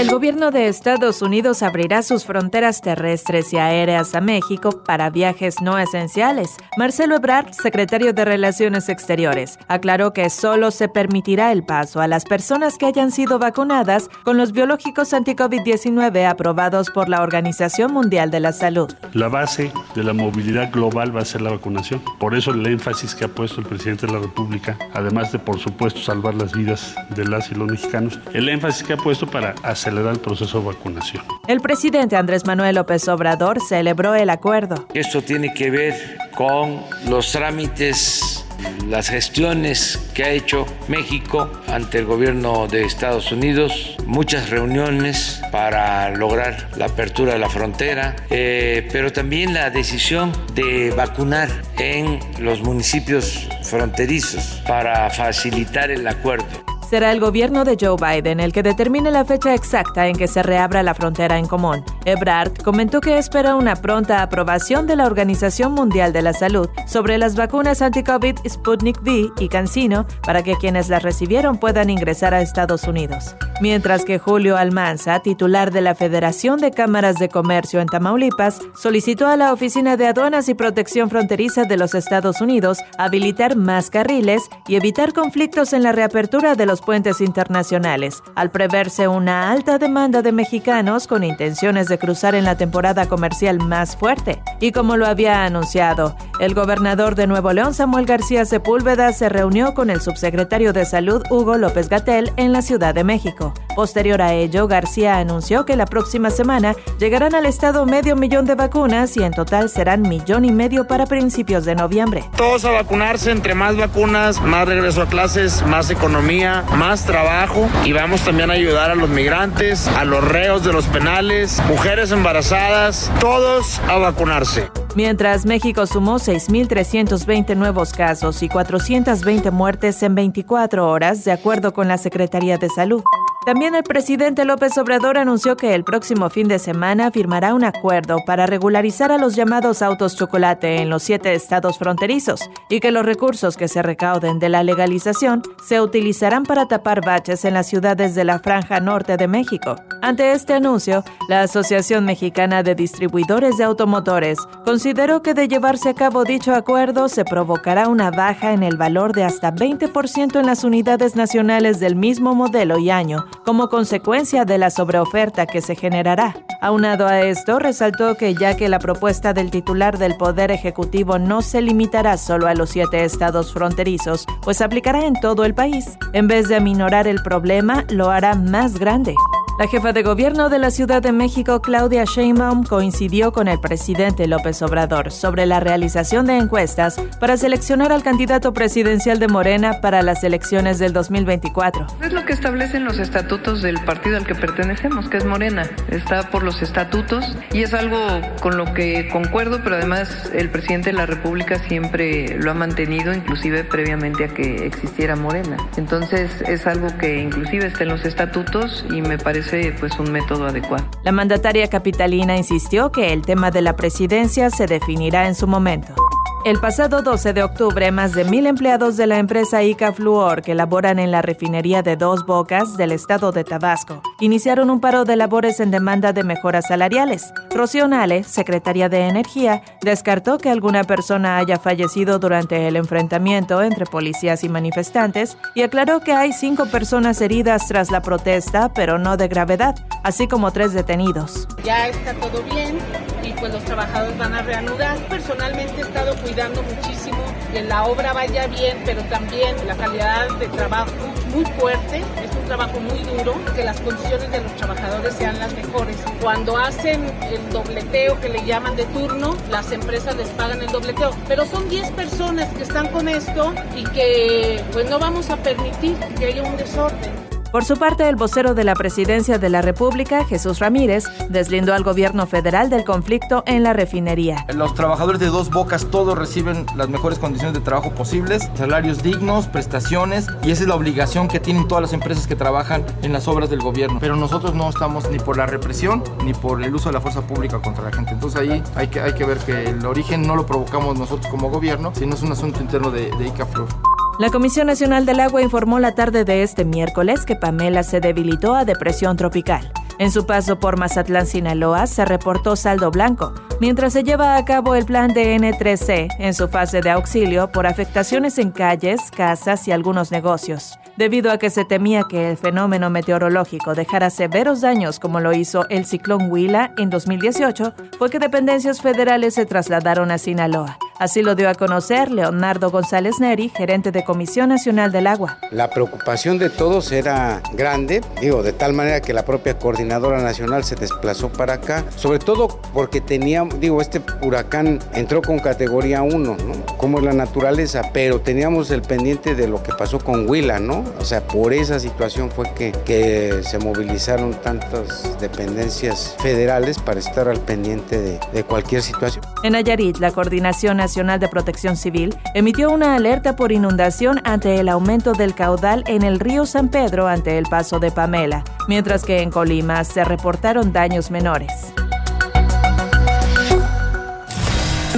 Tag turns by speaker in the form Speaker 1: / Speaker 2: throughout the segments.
Speaker 1: El gobierno de Estados Unidos abrirá sus fronteras terrestres y aéreas a México para viajes no esenciales. Marcelo Ebrard, secretario de Relaciones Exteriores, aclaró que solo se permitirá el paso a las personas que hayan sido vacunadas con los biológicos anti-COVID-19 aprobados por la Organización Mundial de la Salud.
Speaker 2: La base de la movilidad global va a ser la vacunación. Por eso el énfasis que ha puesto el presidente de la República, además de por supuesto salvar las vidas de las y los mexicanos, el énfasis que ha puesto para hacer el proceso de vacunación.
Speaker 1: El presidente Andrés Manuel López Obrador celebró el acuerdo.
Speaker 3: Esto tiene que ver con los trámites las gestiones que ha hecho México ante el gobierno de Estados Unidos, muchas reuniones para lograr la apertura de la frontera, eh, pero también la decisión de vacunar en los municipios fronterizos para facilitar el acuerdo
Speaker 1: será el gobierno de Joe Biden el que determine la fecha exacta en que se reabra la frontera en común. Ebrard comentó que espera una pronta aprobación de la Organización Mundial de la Salud sobre las vacunas anti-COVID Sputnik V y CanSino para que quienes las recibieron puedan ingresar a Estados Unidos. Mientras que Julio Almanza, titular de la Federación de Cámaras de Comercio en Tamaulipas, solicitó a la Oficina de Aduanas y Protección Fronteriza de los Estados Unidos habilitar más carriles y evitar conflictos en la reapertura de los puentes internacionales, al preverse una alta demanda de mexicanos con intenciones de cruzar en la temporada comercial más fuerte. Y como lo había anunciado, el gobernador de Nuevo León, Samuel García Sepúlveda, se reunió con el subsecretario de Salud, Hugo López Gatel, en la Ciudad de México. Posterior a ello, García anunció que la próxima semana llegarán al estado medio millón de vacunas y en total serán millón y medio para principios de noviembre.
Speaker 4: Todos a vacunarse, entre más vacunas, más regreso a clases, más economía, más trabajo y vamos también a ayudar a los migrantes, a los reos de los penales, mujeres embarazadas, todos a vacunarse.
Speaker 1: Mientras México sumó 6.320 nuevos casos y 420 muertes en 24 horas, de acuerdo con la Secretaría de Salud. También el presidente López Obrador anunció que el próximo fin de semana firmará un acuerdo para regularizar a los llamados autos chocolate en los siete estados fronterizos y que los recursos que se recauden de la legalización se utilizarán para tapar baches en las ciudades de la franja norte de México. Ante este anuncio, la Asociación Mexicana de Distribuidores de Automotores consideró que de llevarse a cabo dicho acuerdo se provocará una baja en el valor de hasta 20% en las unidades nacionales del mismo modelo y año como consecuencia de la sobreoferta que se generará. Aunado a esto, resaltó que ya que la propuesta del titular del Poder Ejecutivo no se limitará solo a los siete estados fronterizos, pues aplicará en todo el país, en vez de aminorar el problema, lo hará más grande. La jefa de gobierno de la Ciudad de México, Claudia Sheinbaum, coincidió con el presidente López Obrador sobre la realización de encuestas para seleccionar al candidato presidencial de Morena para las elecciones del 2024.
Speaker 5: Es lo que establecen los estatutos del partido al que pertenecemos, que es Morena. Está por los estatutos y es algo con lo que concuerdo, pero además el presidente de la República siempre lo ha mantenido, inclusive previamente a que existiera Morena. Entonces es algo que inclusive está en los estatutos y me parece pues un método adecuado.
Speaker 1: La mandataria capitalina insistió que el tema de la presidencia se definirá en su momento. El pasado 12 de octubre, más de mil empleados de la empresa Ica Fluor, que laboran en la refinería de Dos Bocas del estado de Tabasco, iniciaron un paro de labores en demanda de mejoras salariales. Rocío Nale, secretaria de Energía, descartó que alguna persona haya fallecido durante el enfrentamiento entre policías y manifestantes y aclaró que hay cinco personas heridas tras la protesta, pero no de gravedad, así como tres detenidos.
Speaker 6: Ya está todo bien y pues los trabajadores van a reanudar. Personalmente he estado cuidando muchísimo que la obra vaya bien, pero también la calidad de trabajo muy fuerte, es un trabajo muy duro, que las condiciones de los trabajadores sean las mejores. Cuando hacen el dobleteo que le llaman de turno, las empresas les pagan el dobleteo, pero son 10 personas que están con esto y que pues no vamos a permitir que haya un desorden.
Speaker 1: Por su parte, el vocero de la Presidencia de la República, Jesús Ramírez, deslindó al gobierno federal del conflicto en la refinería.
Speaker 7: Los trabajadores de dos bocas todos reciben las mejores condiciones de trabajo posibles, salarios dignos, prestaciones, y esa es la obligación que tienen todas las empresas que trabajan en las obras del gobierno. Pero nosotros no estamos ni por la represión ni por el uso de la fuerza pública contra la gente. Entonces ahí hay que, hay que ver que el origen no lo provocamos nosotros como gobierno, sino es un asunto interno de, de ICAFLUR.
Speaker 1: La Comisión Nacional del Agua informó la tarde de este miércoles que Pamela se debilitó a depresión tropical. En su paso por Mazatlán, Sinaloa, se reportó saldo blanco, mientras se lleva a cabo el plan de N3C en su fase de auxilio por afectaciones en calles, casas y algunos negocios. Debido a que se temía que el fenómeno meteorológico dejara severos daños como lo hizo el ciclón Huila en 2018, fue que dependencias federales se trasladaron a Sinaloa. Así lo dio a conocer Leonardo González Neri, gerente de Comisión Nacional del Agua.
Speaker 8: La preocupación de todos era grande, digo, de tal manera que la propia coordinadora nacional se desplazó para acá, sobre todo porque tenía, digo, este huracán entró con categoría 1, ¿no? Como es la naturaleza, pero teníamos el pendiente de lo que pasó con Huila, ¿no? O sea, por esa situación fue que, que se movilizaron tantas dependencias federales para estar al pendiente de, de cualquier situación.
Speaker 1: En Nayarit, la Coordinación Nacional de Protección Civil emitió una alerta por inundación ante el aumento del caudal en el río San Pedro ante el paso de Pamela, mientras que en Colima se reportaron daños menores.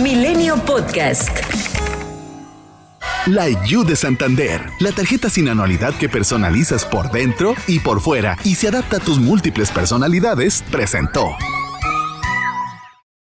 Speaker 9: Milenio Podcast.
Speaker 10: La IU de Santander, la tarjeta sin anualidad que personalizas por dentro y por fuera y se adapta a tus múltiples personalidades, presentó.